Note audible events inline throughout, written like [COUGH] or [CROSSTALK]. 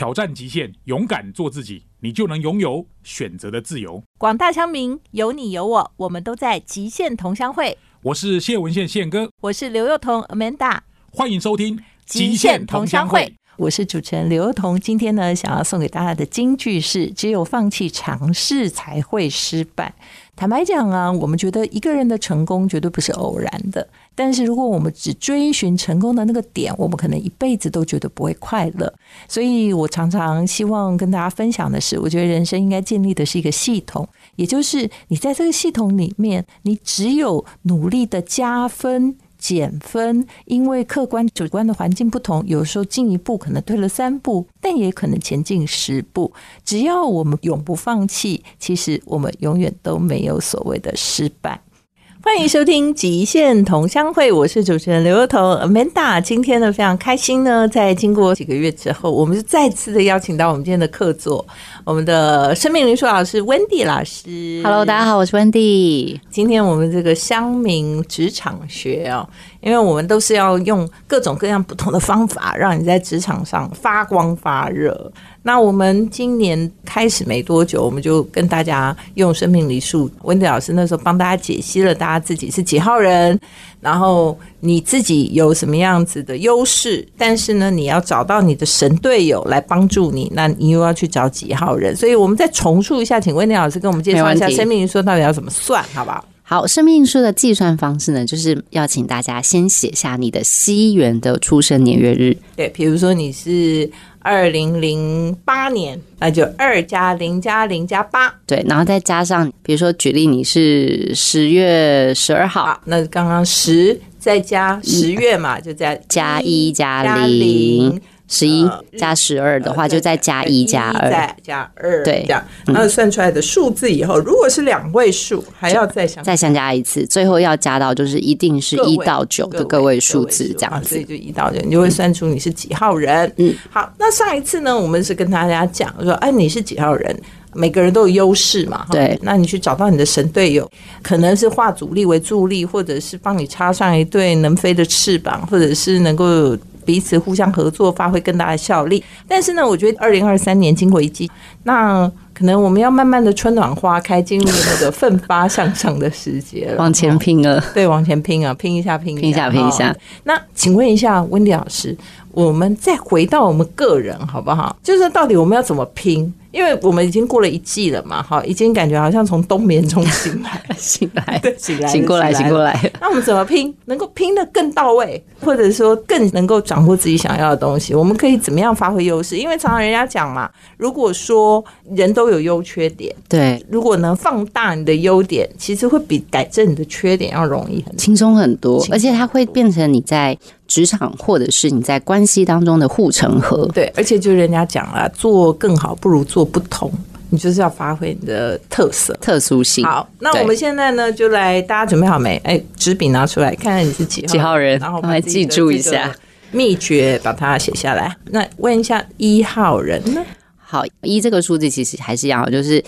挑战极限，勇敢做自己，你就能拥有选择的自由。广大乡民，有你有我，我们都在极限同乡会。我是谢文宪宪哥，我是刘幼彤 Amanda，欢迎收听《极限同乡会》。我是主持人刘幼彤，今天呢，想要送给大家的金句是：只有放弃尝试，才会失败。坦白讲啊，我们觉得一个人的成功绝对不是偶然的。但是如果我们只追寻成功的那个点，我们可能一辈子都觉得不会快乐。所以我常常希望跟大家分享的是，我觉得人生应该建立的是一个系统，也就是你在这个系统里面，你只有努力的加分。减分，因为客观主观的环境不同，有时候进一步可能退了三步，但也可能前进十步。只要我们永不放弃，其实我们永远都没有所谓的失败。欢迎收听《极限同乡会》，我是主持人刘若彤 Amanda。今天呢，非常开心呢，在经过几个月之后，我们是再次的邀请到我们今天的客座，我们的生命灵数老师 Wendy 老师。Hello，大家好，我是 Wendy。今天我们这个乡民职场学哦，因为我们都是要用各种各样不同的方法，让你在职场上发光发热。那我们今年开始没多久，我们就跟大家用生命礼数，温迪老师那时候帮大家解析了大家自己是几号人，然后你自己有什么样子的优势，但是呢，你要找到你的神队友来帮助你，那你又要去找几号人，所以我们再重述一下，请温迪老师跟我们介绍一下生命灵数到底要怎么算，好不好？好，生命数的计算方式呢，就是要请大家先写下你的西元的出生年月日，对，比如说你是。二零零八年，那就二加零加零加八，对，然后再加上，比如说举例，你是十月十二号，那刚刚十再加十月嘛，就在加一加零。十一加十二的话，就再加一加二，再加二，对，这样，然后算出来的数字以后，如果是两位数，还要再相再相加一次，最后要加到就是一定是一到九的个位数字这样子，所以就一到九，你就会算出你是几号人。嗯，好，那上一次呢，我们是跟大家讲说，哎，你是几号人？每个人都有优势嘛，对，那你去找到你的神队友，可能是化阻力为助力，或者是帮你插上一对能飞的翅膀，或者是能够。彼此互相合作，发挥更大的效力。但是呢，我觉得二零二三年经过一季，那可能我们要慢慢的春暖花开，进入那个奋发向上的时节了，往前拼了。对，往前拼啊，拼一下，拼拼一下，拼一下。那请问一下温迪老师，我们再回到我们个人好不好？就是到底我们要怎么拼？因为我们已经过了一季了嘛，哈，已经感觉好像从冬眠中醒来，[LAUGHS] 醒来，对，醒来，醒过来，醒过来。那我们怎么拼，能够拼得更到位，或者说更能够掌握自己想要的东西？我们可以怎么样发挥优势？因为常常人家讲嘛，如果说人都有优缺点，对，如果能放大你的优点，其实会比改正你的缺点要容易很轻松很多，而且它会变成你在。职场或者是你在关系当中的护城河，对，而且就人家讲了，做更好不如做不同，你就是要发挥你的特色、特殊性。好，那我们现在呢，就来，大家准备好没？哎，纸笔拿出来，看看你是几号几号人，然后来记住一下秘诀，把它写下来。那问一下一号人呢？好，一这个数字其实还是一样就是。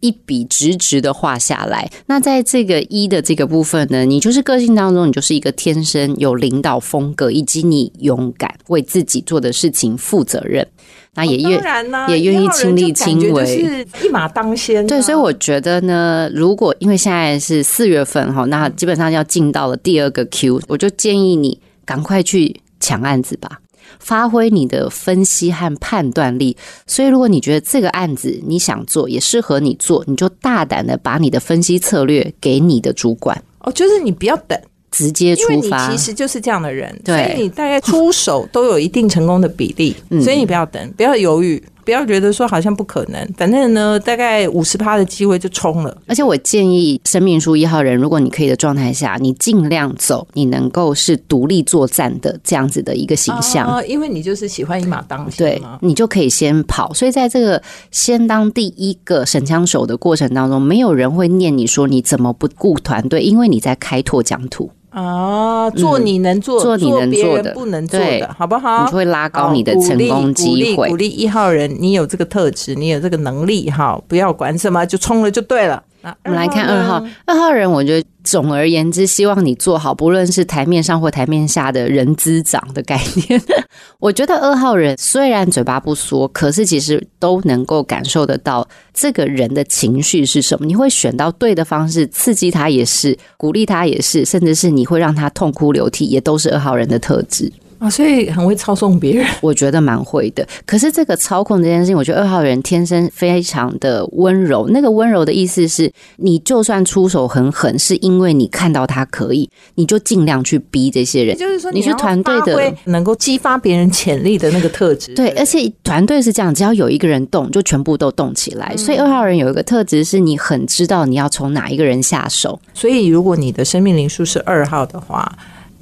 一笔直直的画下来。那在这个一的这个部分呢，你就是个性当中，你就是一个天生有领导风格，以及你勇敢为自己做的事情负责任。那也愿也愿意亲力亲为，是一马当先。对，所以我觉得呢，如果因为现在是四月份哈，那基本上要进到了第二个 Q，我就建议你赶快去抢案子吧。发挥你的分析和判断力，所以如果你觉得这个案子你想做，也适合你做，你就大胆的把你的分析策略给你的主管。哦，就是你不要等，直接出发。其实就是这样的人，所以你大概出手都有一定成功的比例，[LAUGHS] 所以你不要等，不要犹豫。不要觉得说好像不可能，反正呢，大概五十趴的机会就冲了。而且我建议生命书一号人，如果你可以的状态下，你尽量走，你能够是独立作战的这样子的一个形象，因为你就是喜欢一马当先对，你就可以先跑。所以在这个先当第一个神枪手的过程当中，没有人会念你说你怎么不顾团队，因为你在开拓疆土。啊，做你能做，做你能做的，不能做的，好不好？你就会拉高你的成功机会。鼓励一号人，你有这个特质，你有这个能力，哈，不要管什么，就冲了就对了。我们来看二号，二号人，我觉得总而言之，希望你做好，不论是台面上或台面下的人资长的概念。我觉得二号人虽然嘴巴不说，可是其实都能够感受得到这个人的情绪是什么。你会选到对的方式，刺激他也是，鼓励他也是，甚至是你会让他痛哭流涕，也都是二号人的特质。啊，所以很会操纵别人。[LAUGHS] 我觉得蛮会的。可是这个操控这件事情，我觉得二号人天生非常的温柔。那个温柔的意思是，你就算出手很狠，是因为你看到他可以，你就尽量去逼这些人。就是说，你是团队的，能够激发别人潜力的那个特质。对，而且团队是这样，只要有一个人动，就全部都动起来。所以二号人有一个特质，是你很知道你要从哪一个人下手。所以如果你的生命灵数是二号的话。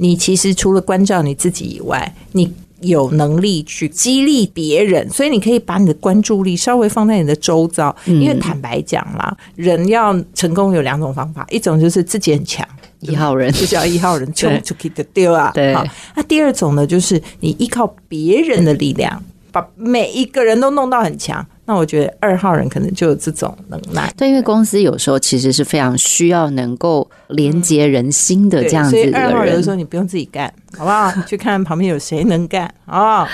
你其实除了关照你自己以外，你有能力去激励别人，所以你可以把你的关注力稍微放在你的周遭。因为坦白讲啦，人要成功有两种方法，一种就是自己很强，一号人就叫一号人 [LAUGHS] 冲出去的丢啊。对，那第二种呢，就是你依靠别人的力量，把每一个人都弄到很强。那我觉得二号人可能就有这种能耐，对，因为公司有时候其实是非常需要能够连接人心的这样子的人。二号有的时候你不用自己干，好不好？[LAUGHS] 去看旁边有谁能干啊？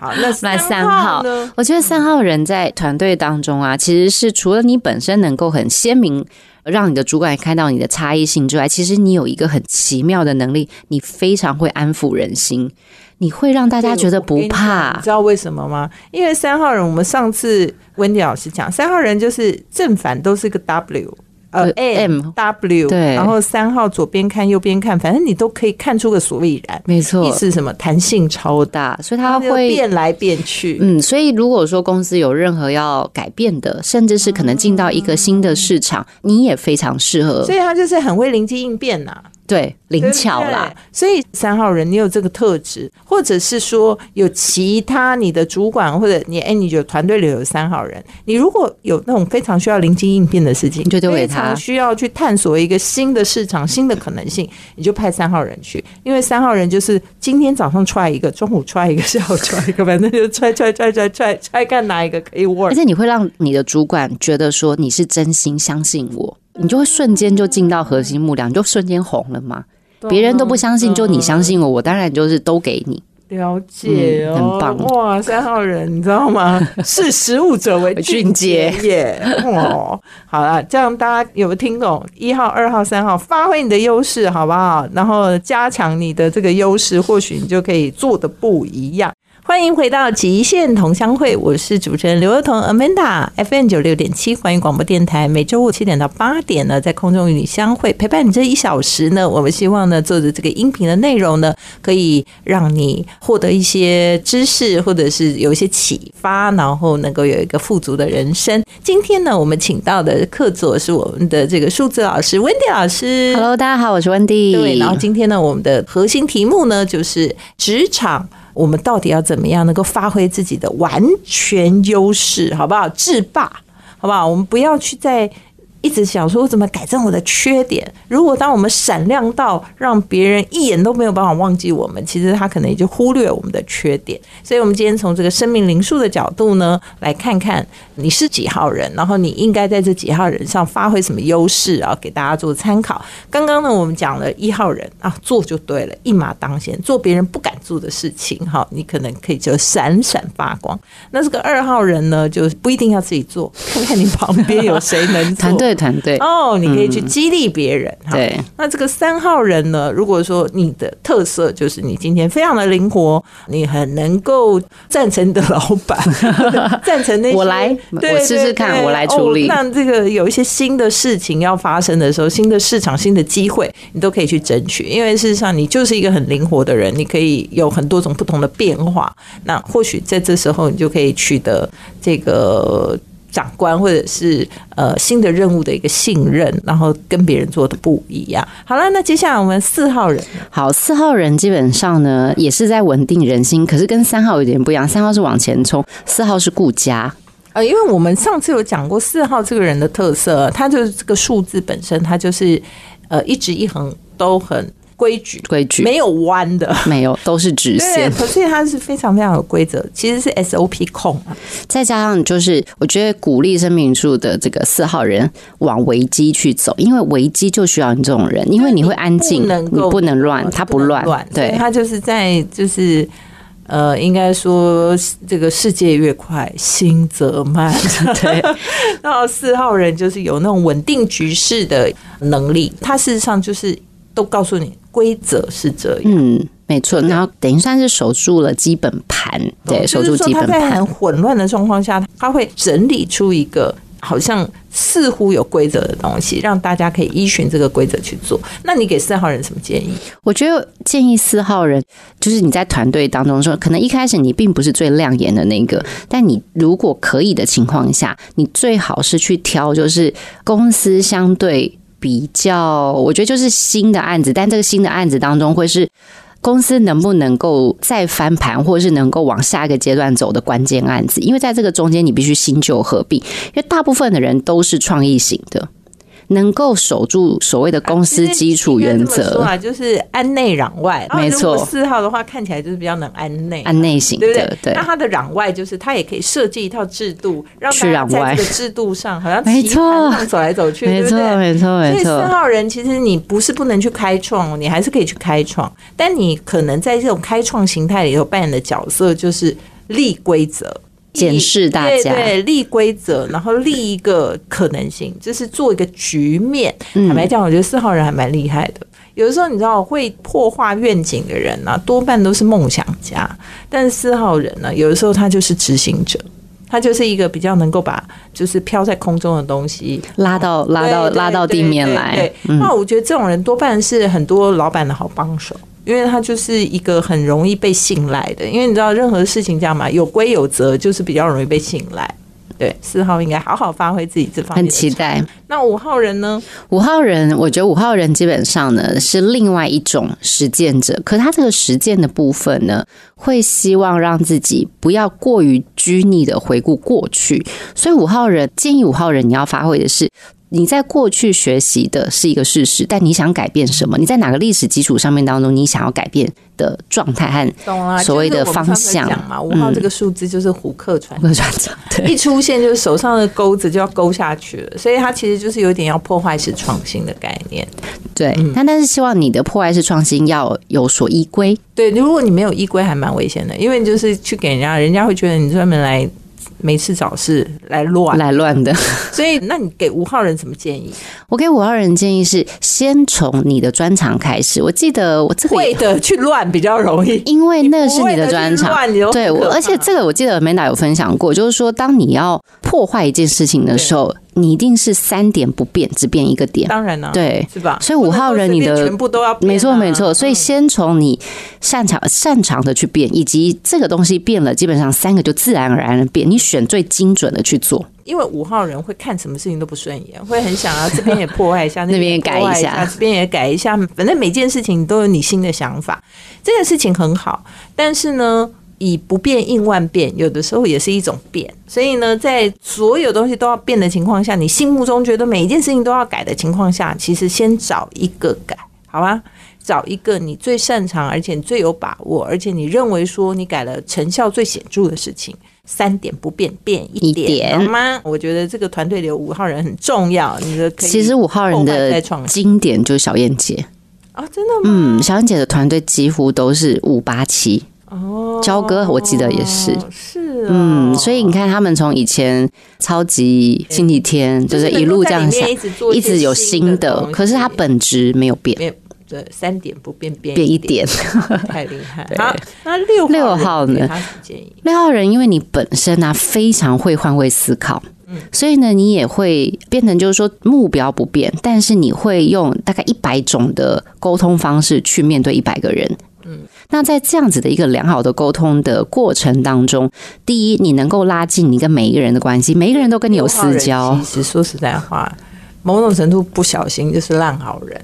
好，那 [LAUGHS] 那三号呢？我觉得三号人在团队当中啊，其实是除了你本身能够很鲜明，让你的主管看到你的差异性之外，其实你有一个很奇妙的能力，你非常会安抚人心。你会让大家觉得不怕，你知道为什么吗？因为三号人，我们上次温迪老师讲，三号人就是正反都是个 W，呃，M W，对，然后三号左边看右边看，反正你都可以看出个所以然，没错，意思什么？弹性超大，所以它会变来变去。嗯，所以如果说公司有任何要改变的，甚至是可能进到一个新的市场，你也非常适合。所以它就是很会灵机应变呐。对，灵巧啦。所以三号人，你有这个特质，或者是说有其他你的主管或者你哎，你有团队里有三号人，你如果有那种非常需要临机应变的事情，你就丢给他；需要去探索一个新的市场、新的可能性，你就派三号人去。因为三号人就是今天早上踹一个，中午踹一个，下午踹一个，反正就踹踹踹踹踹踹，看哪一个可以 work。而且你会让你的主管觉得说你是真心相信我。你就会瞬间就进到核心幕僚，你就瞬间红了嘛？别人都不相信，就你相信我，我当然就是都给你。了解哦，很棒哇！三号人，你知道吗？[LAUGHS] 识时务者为俊杰耶！哦，好了，这样大家有没有听懂？一号、二号、三号，发挥你的优势，好不好？然后加强你的这个优势，或许你就可以做的不一样。欢迎回到极限同乡会，我是主持人刘若彤 Amanda，FM 九六点七，欢迎广播电台，每周五七点到八点呢，在空中与你相会，陪伴你这一小时呢。我们希望呢，做的这个音频的内容呢，可以让你获得一些知识，或者是有一些启发，然后能够有一个富足的人生。今天呢，我们请到的客座是我们的这个数字老师温迪老师。Hello，大家好，我是温迪。对，然后今天呢，我们的核心题目呢，就是职场。我们到底要怎么样能够发挥自己的完全优势，好不好？制霸，好不好？我们不要去在。一直想说怎么改正我的缺点。如果当我们闪亮到让别人一眼都没有办法忘记我们，其实他可能也就忽略我们的缺点。所以，我们今天从这个生命灵数的角度呢，来看看你是几号人，然后你应该在这几号人上发挥什么优势啊，给大家做参考。刚刚呢，我们讲了一号人啊，做就对了，一马当先，做别人不敢做的事情，哈，你可能可以就闪闪发光。那这个二号人呢，就不一定要自己做，看看你旁边有谁能团队。团队哦，你可以去激励别人。对，那这个三号人呢？如果说你的特色就是你今天非常的灵活，你很能够赞成你的老板，[LAUGHS] 赞成那我来，我试试看，我来处理。那这个有一些新的事情要发生的时候，新的市场、新的机会，你都可以去争取。因为事实上，你就是一个很灵活的人，你可以有很多种不同的变化。那或许在这时候，你就可以取得这个。长官或者是呃新的任务的一个信任，然后跟别人做的不一样。好了，那接下来我们四号人，好，四号人基本上呢也是在稳定人心，可是跟三号有点不一样。三号是往前冲，四号是顾家。呃，因为我们上次有讲过四号这个人的特色，他就是这个数字本身，他就是呃一直一横都很。规矩，规矩没有弯的。没有，都是直对，线。可是它是非常非常有规则，其实是 SOP 控啊。再加上就是，我觉得鼓励生命树的这个四号人往危机去走，因为危机就需要你这种人，因为你会安静，你不能乱，他不乱，对，他就是在就是。呃，应该说这个世界越快，心则慢。[LAUGHS] 对，[LAUGHS] 然后四号人就是有那种稳定局势的能力，他事实上就是都告诉你规则是这样。嗯，没错。然后等于算是守住了基本盘，对，守住基本盘很。混乱的状况下，他会整理出一个好像似乎有规则的东西，让大家可以依循这个规则去做。那你给四号人什么建议？我觉得建议四号人，就是你在团队当中说，可能一开始你并不是最亮眼的那个，但你如果可以的情况下，你最好是去挑，就是公司相对比较，我觉得就是新的案子，但这个新的案子当中会是。公司能不能够再翻盘，或者是能够往下一个阶段走的关键案子？因为在这个中间，你必须新旧合并。因为大部分的人都是创意型的，能够守住所谓的公司基础原则，啊，就是安内攘外。没错四号的话，看起来就是比较能安内。安内型对不对的，？对那，他的攘外就是他也可以设计一套制度，让去大家攘外在这个制度上好像 [LAUGHS] 没错走来走去，没错，没错？没错，所以四，号人其实你不是不能去开创，你还是可以去开创，但你可能在这种开创形态里头扮演的角色就是立规则。检视大家对对，立规则，然后立一个可能性，就是做一个局面。嗯坦白讲，我觉得四号人还蛮厉害的。有的时候你知道会破坏愿景的人呢、多半都是梦想家，但是四号人呢，有的时候他就是执行者，他就是一个比较能够把就是飘在空中的东西拉到拉到拉到地面来对，嗯那我觉得这种人多半是很多老板的好帮手。因为他就是一个很容易被信赖的，因为你知道任何事情这样嘛，有规有则，就是比较容易被信赖。对，四号应该好好发挥自己这方面很期待。那五号人呢？五号人，我觉得五号人基本上呢是另外一种实践者，可他这个实践的部分呢，会希望让自己不要过于拘泥的回顾过去，所以五号人建议五号人你要发挥的是。你在过去学习的是一个事实，但你想改变什么？你在哪个历史基础上面当中，你想要改变的状态和，所谓的方向嘛，五号这个数字就是虎克传各个转折？对，一出现就是手上的钩子就要勾下去了，所以它其实就是有点要破坏式创新的概念。对，嗯但但是希望你的破坏式创新要有所依归，对，如果你没有依归，还蛮危险的，因为就是去给人家，人家会觉得你专门来没事找事来乱。来乱的。[LAUGHS] 所以，那你给五号人什么建议？我给五号人建议是，先从你的专长开始。我记得我这个会的去乱比较容易。因为那是你的专长对，我而且这个我记得 Amanda 有分享过，就是说，当你要破坏一件事情的时候，你一定是三点不变，只变一个点。当然了、对，是吧？所以五号人你的全部都要变啊、没错，没错。所以嗯先从你擅长擅长的去变，以及这个东西变了，基本上三个就自然而然的变。你选最精准的去做。因为五号人会看什么事情都不顺眼，会很想要这边也破坏 [LAUGHS] 一下，那边也也改一下，这边也改一下，反正每件事情都有你新的想法，这件事情很好，但是呢。以不变应万变，有的时候也是一种变。所以呢，在所有东西都要变的情况下，你心目中觉得每一件事情都要改的情况下，其实先找一个改，好吧？找一个你最擅长，而且最有把握，而且你认为说你改了成效最显著的事情，三点不变，变一点，好吗？我觉得这个团队里有五号人很重要，你的可以其实五号人的经典就是小燕姐，啊，真的吗？嗯，小燕姐的团队几乎都是五八七。哦，焦哥我记得也是。是哦，嗯，所以你看，他们从以前超级星期天，就是一路这样想，一直有新的可是它本质没有变，对三点不变变变一点。[LAUGHS] 太厉害。对。好，那六六号呢？六号人，因为你本身呢、非常会换位思考，嗯。所以呢，你也会变成就是说目标不变，但是你会用大概一百种的沟通方式去面对一百个人。嗯，那在这样子的一个良好的沟通的过程当中，第一，你能够拉近你跟每一个人的关系，每一个人都跟你有私交其实说实在话，某种程度不小心就是烂好人，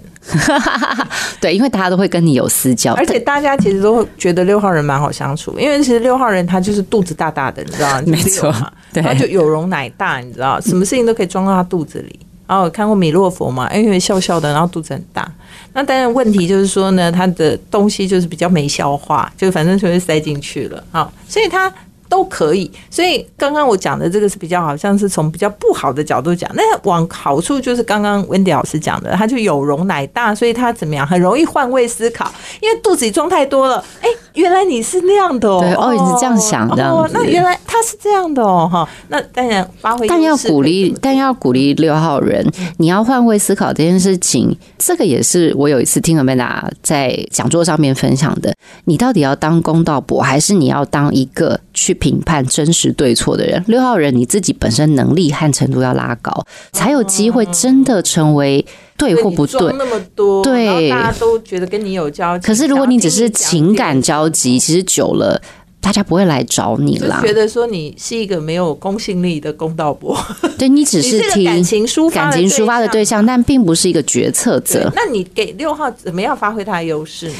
[LAUGHS] 对，因为大家都会跟你有私交，而且大家其实都会觉得六号人蛮好相处，因为其实六号人他就是肚子大大的，你知道吗？没错对他就有容乃大，你知道，什么事情都可以装到他肚子里。然后我看过米洛佛嘛，因为笑笑的，然后肚子很大。那当然问题就是说呢，他的东西就是比较没消化，就反正就是塞进去了啊，所以他。都可以，所以刚刚我讲的这个是比较好像是从比较不好的角度讲，那往好处就是刚刚温迪老师讲的，他就有容乃大，所以他怎么样很容易换位思考，因为肚子里装太多了，哎，原来你是那样的哦，对，哦，你是这样想的，哦，那原来他是这样的哦，哈，那当然发挥，但要鼓励，但要鼓励六号人，你要换位思考这件事情，这个也是我有一次听 Amanda 在讲座上面分享的，你到底要当公道伯，还是你要当一个去。评判真实对错的人，六号人你自己本身能力和程度要拉高，才有机会真的成为对或不对。那么多，对，大家都觉得跟你有交集。可是如果你只是情感交集，其实久了，大家不会来找你啦。觉得说你是一个没有公信力的公道伯，[LAUGHS] 对你只是听感情抒感情抒发的对象，但并不是一个决策者。那你给六号怎么样发挥他的优势呢？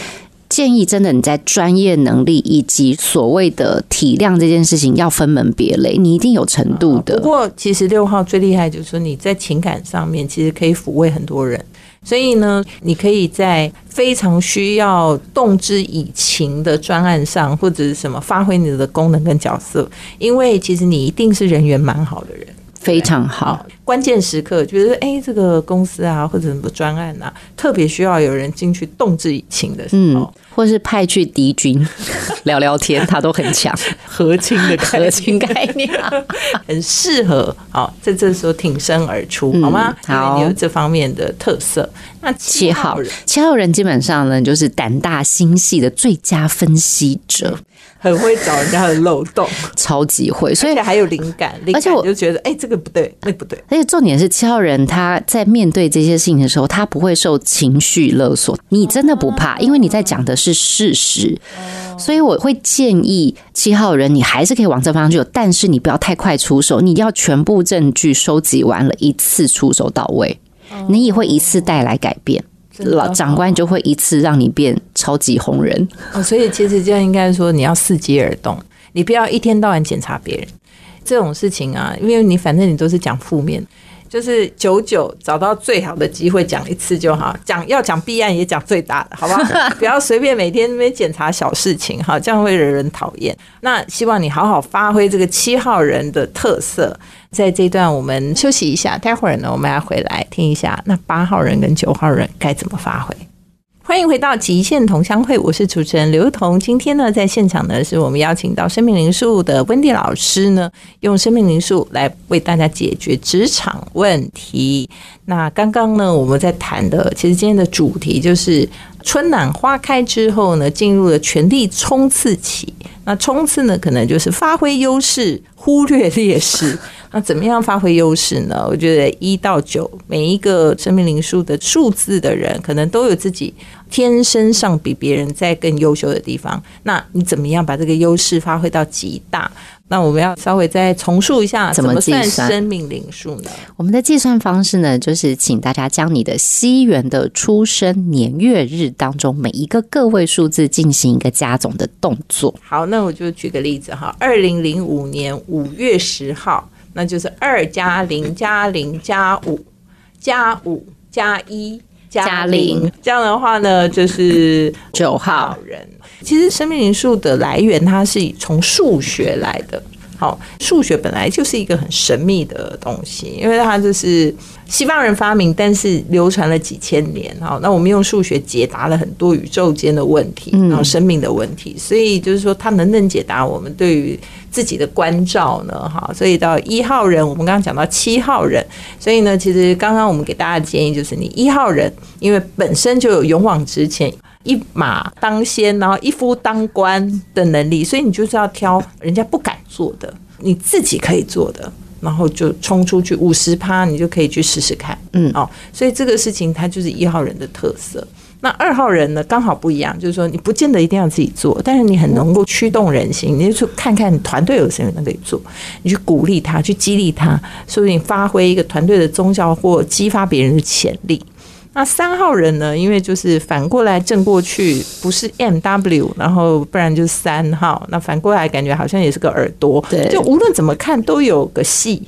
建议真的你在专业能力以及所谓的体谅这件事情要分门别类，你一定有程度的。不过其实六号最厉害就是说你在情感上面其实可以抚慰很多人，所以呢，你可以在非常需要动之以情的专案上或者是什么发挥你的功能跟角色，因为其实你一定是人缘蛮好的人。非常好，关键时刻觉得哎，这个公司啊，或者什么专案啊，特别需要有人进去动之以情的时候，或是派去敌军 [LAUGHS] 聊聊天，他都很强，和亲的和亲概念，[LAUGHS] 很适合。好，在这时候挺身而出，好吗？好，你有这方面的特色。那七号人，七号人基本上呢，就是胆大心细的最佳分析者。很会找人家的漏洞，超级会，所以还有灵感，而且我就觉得，哎，这个不对，那不对。而且重点是七号人他在面对这些事情的时候，他不会受情绪勒索。你真的不怕，因为你在讲的是事实。所以我会建议七号人，你还是可以往这方向去，但是你不要太快出手，你要全部证据收集完了，一次出手到位，你也会一次带来改变。老长官就会一次让你变超级红人，所以其实这样应该说你要伺机而动，你不要一天到晚检查别人这种事情啊，因为你反正你都是讲负面。就是久久找到最好的机会讲一次就好，讲要讲弊案也讲最大的，好不好？[LAUGHS] 不要随便每天那边检查小事情，哈，这样会惹人讨厌。那希望你好好发挥这个七号人的特色，在这段我们休息一下，待会儿呢我们要回来听一下那八号人跟九号人该怎么发挥。欢迎回到极限同乡会，我是主持人刘彤。今天呢，在现场呢，是我们邀请到生命灵数的温蒂老师呢，用生命灵数来为大家解决职场问题。那刚刚呢，我们在谈的，其实今天的主题就是春暖花开之后呢，进入了全力冲刺期。那冲刺呢，可能就是发挥优势，忽略劣势。[LAUGHS] 那怎么样发挥优势呢？我觉得一到九，每一个生命灵数的数字的人，可能都有自己。天生上比别人在更优秀的地方，那你怎么样把这个优势发挥到极大？那我们要稍微再重述一下，怎么计算生命灵数呢？我们的计算方式呢，就是请大家将你的西元的出生年月日当中每一个个位数字进行一个加总的动作。好，那我就举个例子哈，二零零五年五月十号，那就是二加零加零加五加五加一。加零，这样的话呢，就是九号人。其实生命灵数的来源，它是从数学来的。好，数学本来就是一个很神秘的东西，因为它就是西方人发明，但是流传了几千年。好，那我们用数学解答了很多宇宙间的问题，然后生命的问题。所以就是说，它能不能解答我们对于自己的关照呢？哈，所以到一号人，我们刚刚讲到七号人，所以呢，其实刚刚我们给大家的建议就是，你一号人，因为本身就有勇往直前。一马当先，然后一夫当关的能力，所以你就是要挑人家不敢做的，你自己可以做的，然后就冲出去五十趴，你就可以去试试看。嗯，哦，所以这个事情它就是一号人的特色。那二号人呢，刚好不一样，就是说你不见得一定要自己做，但是你很能够驱动人心，你就去看看团队有谁能可以做，你去鼓励他，去激励他，说不定发挥一个团队的宗教或激发别人的潜力。那三号人呢？因为就是反过来正过去，不是 M W，然后不然就是三号。那反过来感觉好像也是个耳朵，对，就无论怎么看都有个戏，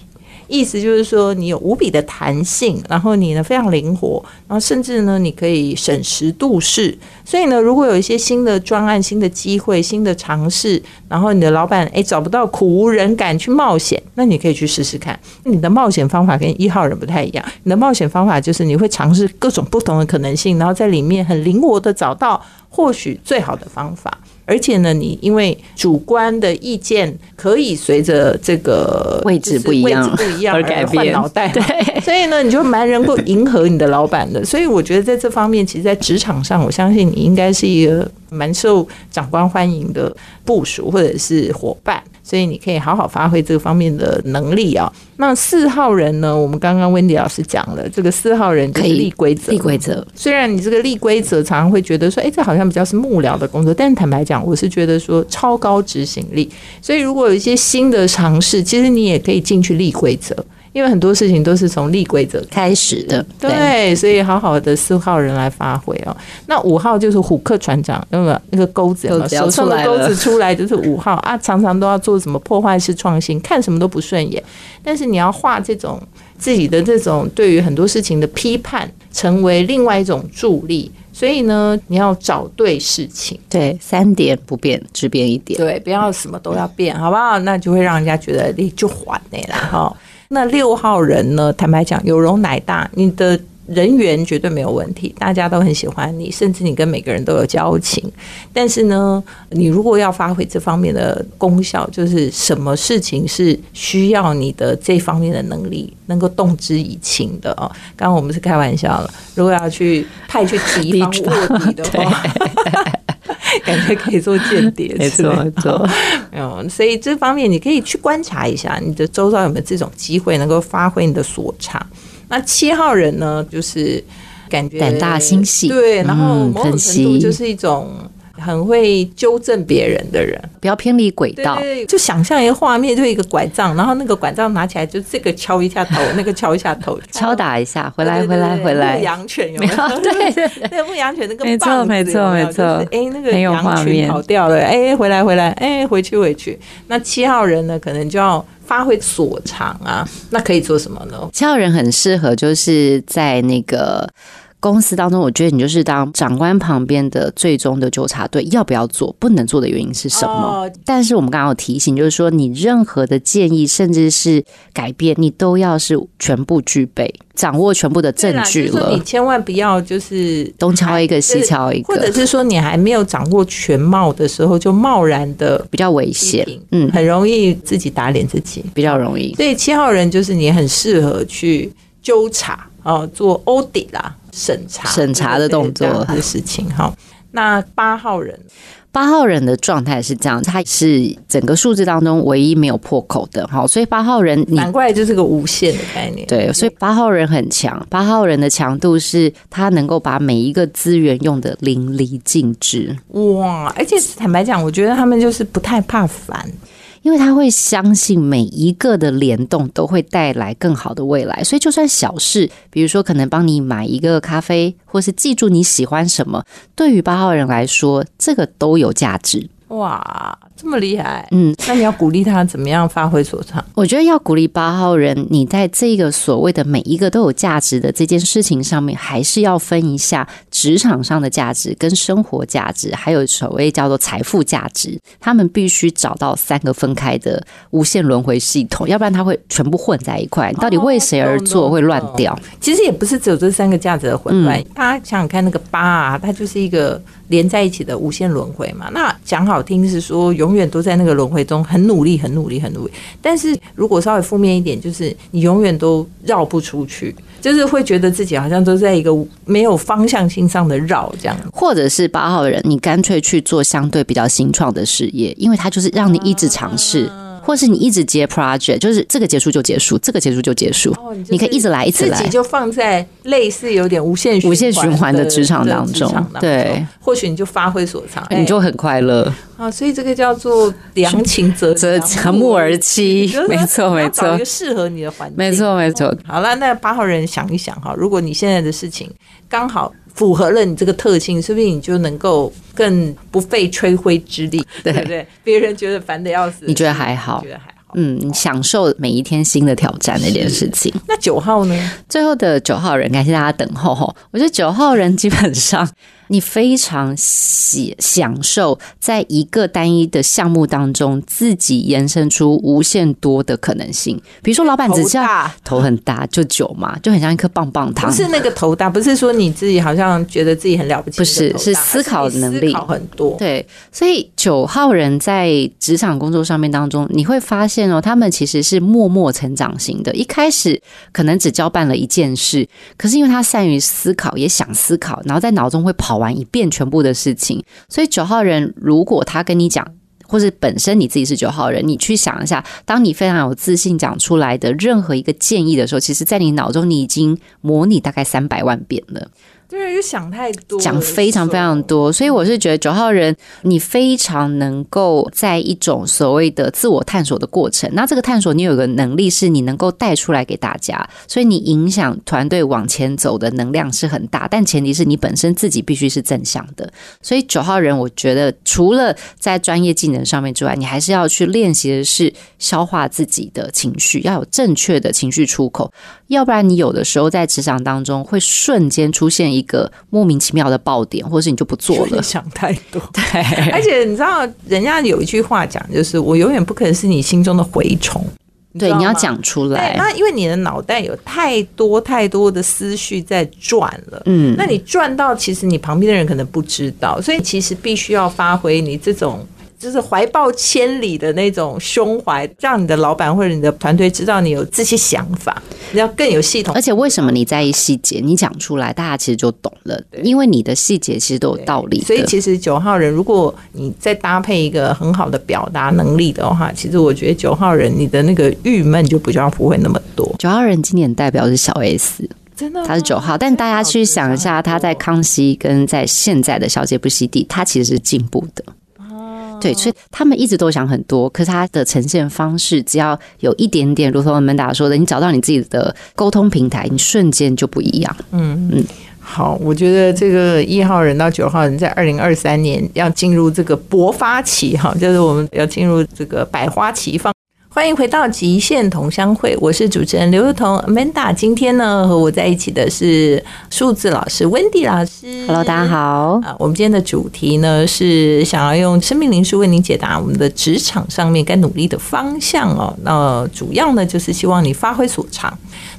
意思就是说你有无比的弹性，然后你呢非常灵活，然后甚至呢你可以审时度势。所以呢，如果有一些新的专案、新的机会、新的尝试，然后你的老板诶找不到苦无人敢去冒险，那你可以去试试看。你的冒险方法跟一号人不太一样，你的冒险方法就是你会尝试各种不同的可能性，然后在里面很灵活的找到或许最好的方法。而且呢，你因为主观的意见可以随着这个位置不一样不一样而改变换脑袋，对，所以呢，你就蛮能够迎合你的老板的。所以我觉得在这方面，其实，在职场上，我相信你应该是一个蛮受长官欢迎的部署或者是伙伴。所以你可以好好发挥这个方面的能力啊。那四号人呢？我们刚刚温迪老师讲了，这个四号人就是可以立规则，立规则。虽然你这个立规则常常会觉得说，哎，这好像比较是幕僚的工作，但是坦白讲，我是觉得说超高执行力。所以如果有一些新的尝试，其实你也可以进去立规则。因为很多事情都是从立规则开始的，对，所以好好的四号人来发挥哦。那五号就是虎克船长，那个那个钩子，手上的钩子出来就是五号啊，常常都要做什么破坏式创新，看什么都不顺眼。但是你要画这种自己的这种对于很多事情的批判，成为另外一种助力。所以呢，你要找对事情，对，三点不变，只变一点。对，不要什么都要变，好不好？那就会让人家觉得你就缓你了哈。那六号人呢？坦白讲，有容乃大，你的人缘绝对没有问题，大家都很喜欢你，甚至你跟每个人都有交情。但是呢，你如果要发挥这方面的功效，就是什么事情是需要你的这方面的能力，能够动之以情的哦。刚刚我们是开玩笑了，如果要去派去敌方 [LAUGHS] 卧底的话。[LAUGHS] [LAUGHS] 感觉可以做间谍，没错没错。嗯，所以这方面你可以去观察一下，你的周遭有没有这种机会能够发挥你的所长。那七号人呢，就是感觉胆大心细，对，然后某种程度就是一种很会纠正别人的人。不要偏离轨道。对，就想象一个画面，就一个拐杖，然后那个拐杖拿起来，就这个敲一下头，那个敲一下头，[LAUGHS] 敲打一下，回来回来回来牧。羊犬有没有？[LAUGHS] 对对对那个牧羊犬那个没错棒子没错有没有没错就是哎，那个羊群跑掉了，哎，回来回来，哎，回去回去。那七号人呢，可能就要发挥所长啊，那可以做什么呢？七号人很适合，就是在那个公司当中，我觉得你就是当长官旁边的最终的纠察队，要不要做，不能做的原因是什么？哦但是我们刚刚有提醒，就是说你任何的建议，甚至是改变，你都要是全部具备，掌握全部的证据了就是说你。千万不要就是东敲一个，西敲一个或者，是说你还没有掌握全貌的时候，就贸然的比较危批险，嗯，很容易自己打脸自己。比较容易。所以七号人就是你很适合去纠察哦，做 audit 啦，审查审查的动作的事情哈。那八号人八号人的状态是这样，他是整个数字当中唯一没有破口的，好，所以八号人你难怪就是个无限的概念。对，所以八号人很强。八号人的强度是他能够把每一个资源用的淋漓尽致，哇，而且坦白讲，我觉得他们就是不太怕烦。因为他会相信每一个的联动都会带来更好的未来。所以就算小事，比如说可能帮你买一个咖啡，或是记住你喜欢什么，对于八号人来说，这个都有价值。哇，这么厉害！嗯，那你要鼓励他怎么样发挥所长？我觉得要鼓励八号人，你在这个所谓的每一个都有价值的这件事情上面，还是要分一下职场上的价值、跟生活价值，还有所谓叫做财富价值。他们必须找到三个分开的无限轮回系统，要不然他会全部混在一块。你到底为谁而做，会乱掉。其实也不是只有这三个价值的混乱，大家想想看，那个八啊，它就是一个连在一起的无限轮回嘛。那讲好听是说，永远都在那个轮回中很努力、很努力、很努力。但是如果稍微负面一点，就是你永远都绕不出去，就是会觉得自己好像都在一个没有方向性上的绕这样。或者是八号人，你干脆去做相对比较新创的事业，因为它就是让你一直尝试。或是你一直接 project，就是这个结束就结束，这个结束就结束，你可以一直来，一直来。自己。就放在类似有点无限无限循环的的职场当中对，或许你就发挥所长，你就很快乐，啊，所以这个叫做良禽择择择木而栖没错没错。一个，适合你的环境，没错没错。好了，那八号人想一想哈，如果你现在的事情刚好符合了你这个特性，说不定你就能够更不费吹灰之力，对不对？别人觉得烦的要死，你觉得还好觉得还好。嗯，你享受每一天新的挑战那件事情。那九号呢？最后的九号人，感谢大家等候哈。我觉得九号人基本上。你非常喜享受在一个单一的项目当中，自己延伸出无限多的可能性。比如说，老板只叫头很大，就九嘛，就很像一颗棒棒糖。不是那个头大，不是说你自己好像觉得自己很了不起，不是，是思考能力很多。对，所以九号人在职场工作上面当中，你会发现哦，他们其实是默默成长型的。一开始可能只交办了一件事，可是因为他善于思考，也想思考，然后在脑中会跑。完一遍全部的事情，所以九号人如果他跟你讲，或是本身你自己是九号人，你去想一下，当你非常有自信讲出来的任何一个建议的时候，其实在你脑中你已经模拟大概三百万遍了。对，就想太多，讲非常非常多，所以我是觉得九号人，你非常能够在一种所谓的自我探索的过程。那这个探索，你有个能力是你能够带出来给大家，所以你影响团队往前走的能量是很大。但前提是你本身自己必须是正向的。所以九号人，我觉得除了在专业技能上面之外，你还是要去练习的是消化自己的情绪，要有正确的情绪出口。要不然你有的时候在职场当中会瞬间出现一个莫名其妙的爆点，或者是你就不做了。想太多，[LAUGHS] 对。而且你知道，人家有一句话讲，就是我永远不可能是你心中的蛔虫。对，你要讲出来。那因为你的脑袋有太多太多的思绪在转了，嗯，那你转到其实你旁边的人可能不知道，所以其实必须要发挥你这种。就是怀抱千里的那种胸怀，让你的老板或者你的团队知道你有这些想法，你要更有系统。而且为什么你在意细节？你讲出来，大家其实就懂了，因为你的细节其实都有道理。所以其实九号人，如果你再搭配一个很好的表达能力的话，其实我觉得九号人你的那个郁闷就比较不会那么多。九号人今年代表是小 S，真的，他是九号，但大家去想一下，他在康熙跟在现在的小姐不息地，他其实是进步的。对，所以他们一直都想很多，可是他的呈现方式只要有一点点，如同我们达说的，你找到你自己的沟通平台，你瞬间就不一样。嗯嗯，好，我觉得这个一号人到九号人在二零二三年要进入这个勃发期，哈，就是我们要进入这个百花齐放。欢迎回到极限同乡会，我是主持人刘幼彤 Amanda。今天呢，和我在一起的是数字老师 Wendy 老师。Hello，大家好。啊，我们今天的主题呢是想要用生命灵数为您解答我们的职场上面该努力的方向哦。那主要呢就是希望你发挥所长，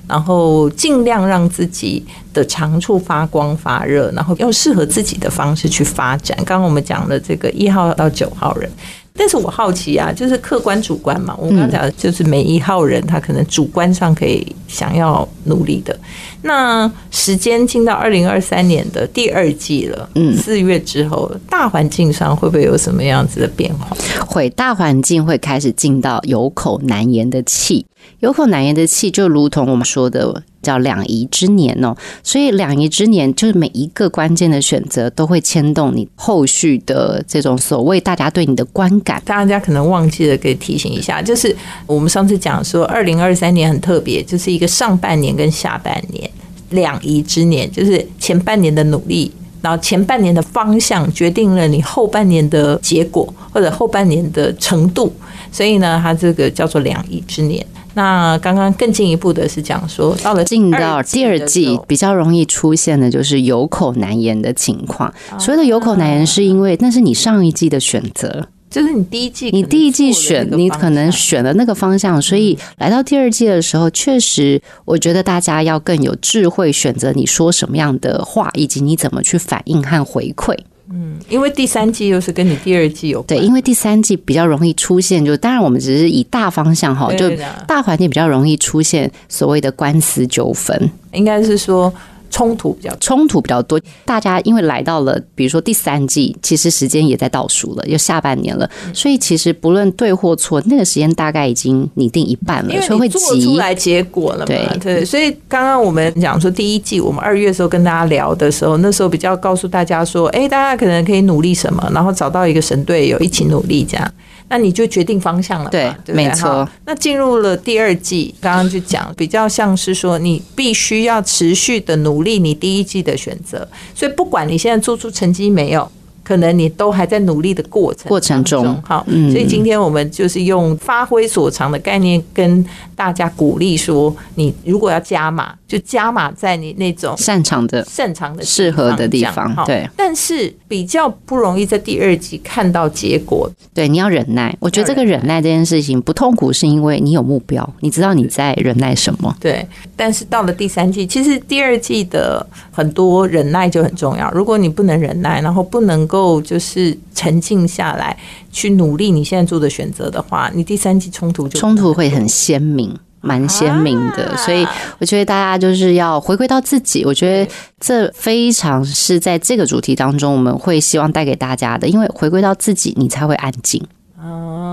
然后尽量让自己的长处发光发热，然后用适合自己的方式去发展。刚刚我们讲的这个一号到九号人。但是我好奇啊，就是客观主观嘛。我刚讲的就是每一号人他可能主观上可以想要努力的。那时间进到二零二三年的第二季了，嗯，四月之后，大环境上会不会有什么样子的变化？会，大环境会开始进到有口难言的气。有口难言的气，就如同我们说的叫两仪之年哦，所以两仪之年就是每一个关键的选择都会牵动你后续的这种所谓大家对你的观感。大家可能忘记了，可以提醒一下，就是我们上次讲说，二零二三年很特别，就是一个上半年跟下半年两仪之年，就是前半年的努力，然后前半年的方向决定了你后半年的结果或者后半年的程度，所以呢，它这个叫做两仪之年。那刚刚更进一步的是讲说，到了进到第二季，比较容易出现的就是有口难言的情况。所谓的有口难言，是因为那是你上一季的选择，就是你第一季，你第一季选，你可能选了那个方向，所以来到第二季的时候，确实，我觉得大家要更有智慧，选择你说什么样的话，以及你怎么去反应和回馈。嗯，因为第三季又是跟你第二季有对，因为第三季比较容易出现，就当然我们只是以大方向哈，就大环境比较容易出现所谓的官司纠纷，应该是说。冲突比较冲突比较多，大家因为来到了，比如说第三季，其实时间也在倒数了，又下半年了，所以其实不论对或错，那个时间大概已经拟定一半了，所以会急出来结果了嘛？对对，所以刚刚我们讲说第一季，我们二月的时候跟大家聊的时候，那时候比较告诉大家说，哎，大家可能可以努力什么，然后找到一个神队友一起努力这样。那你就决定方向了，对，没错。那进入了第二季，刚刚就讲比较像是说，你必须要持续的努力你第一季的选择。所以不管你现在做出成绩没有，可能你都还在努力的过程过程中好，嗯所以今天我们就是用发挥所长的概念跟大家鼓励说，你如果要加码，就加码在你那种擅长的擅长的适合的地方对但是比较不容易在第二集看到结果，对，你要忍耐。我觉得这个忍耐这件事情不痛苦，是因为你有目标，你知道你在忍耐什么。对，但是到了第三季，其实第二季的很多忍耐就很重要。如果你不能忍耐，然后不能够就是沉静下来去努力你现在做的选择的话，你第三季冲突就冲突会很鲜明。蛮鲜明的，啊所以我觉得大家就是要回归到自己。我觉得这非常是在这个主题当中，我们会希望带给大家的，因为回归到自己，你才会安静。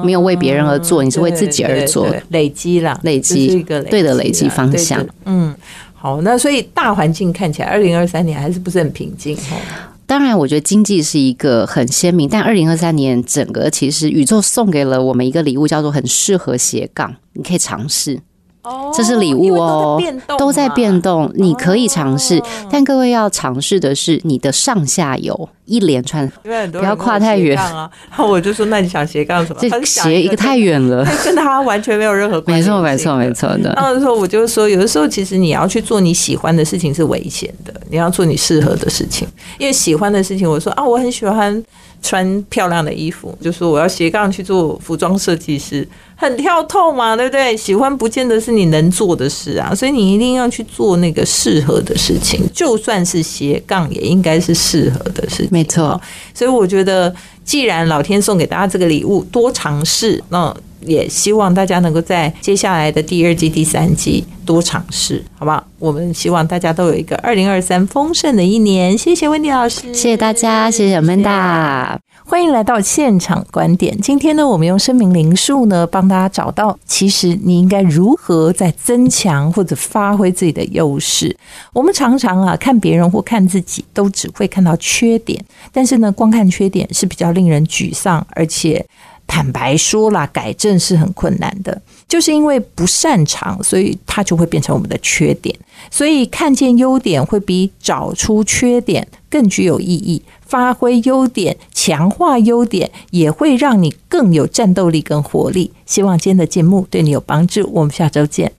没有为别人而做，你是为自己而做累积啦，累积一个对的累积方向嗯，好，那所以大环境看起来，二零二三年还是不是很平静哦。当然，我觉得经济是一个很鲜明，但二零二三年整个其实宇宙送给了我们一个礼物，叫做很适合斜杠，你可以尝试。哦这是礼物哦，都在变动动，你可以尝试，哦但各位要尝试的是你的上下游一连串，不要跨太远。然 [LAUGHS] 后我就说，那你想斜杠什么？他这就想斜一个太远了。[LAUGHS] 跟他完全没有任何关系。没错，没错，没。错的。然后说，我就说，有的时候其实你要去做你喜欢的事情是危险的，你要做你适合的事情。因为喜欢的事情，我说啊，我很喜欢穿漂亮的衣服，就说我要斜杠去做服装设计师，很跳痛嘛，对不对？喜欢不见得是你能做的事啊，所以你一定要去做那个适合的事情，就算是斜杠，也应该是适合的事情。没错，所以我觉得，既然老天送给大家这个礼物，多尝试，那也希望大家能够在接下来的第二季、第三季多尝试，好不好？我们希望大家都有一个二零二三丰盛的一年。谢谢温迪老师，谢谢大家，谢谢 Amanda。欢迎来到现场观点。今天呢，我们用生命灵数呢，大家找到其实你应该如何在增强或者发挥自己的优势。我们常常啊看别人或看自己，都只会看到缺点，但是呢，光看缺点是比较令人沮丧，而且。坦白说啦，改正是很困难的，就是因为不擅长，所以它就会变成我们的缺点。所以看见优点会比找出缺点更具有意义。发挥优点，强化优点，也会让你更有战斗力跟活力。希望今天的节目对你有帮助。我们下周见。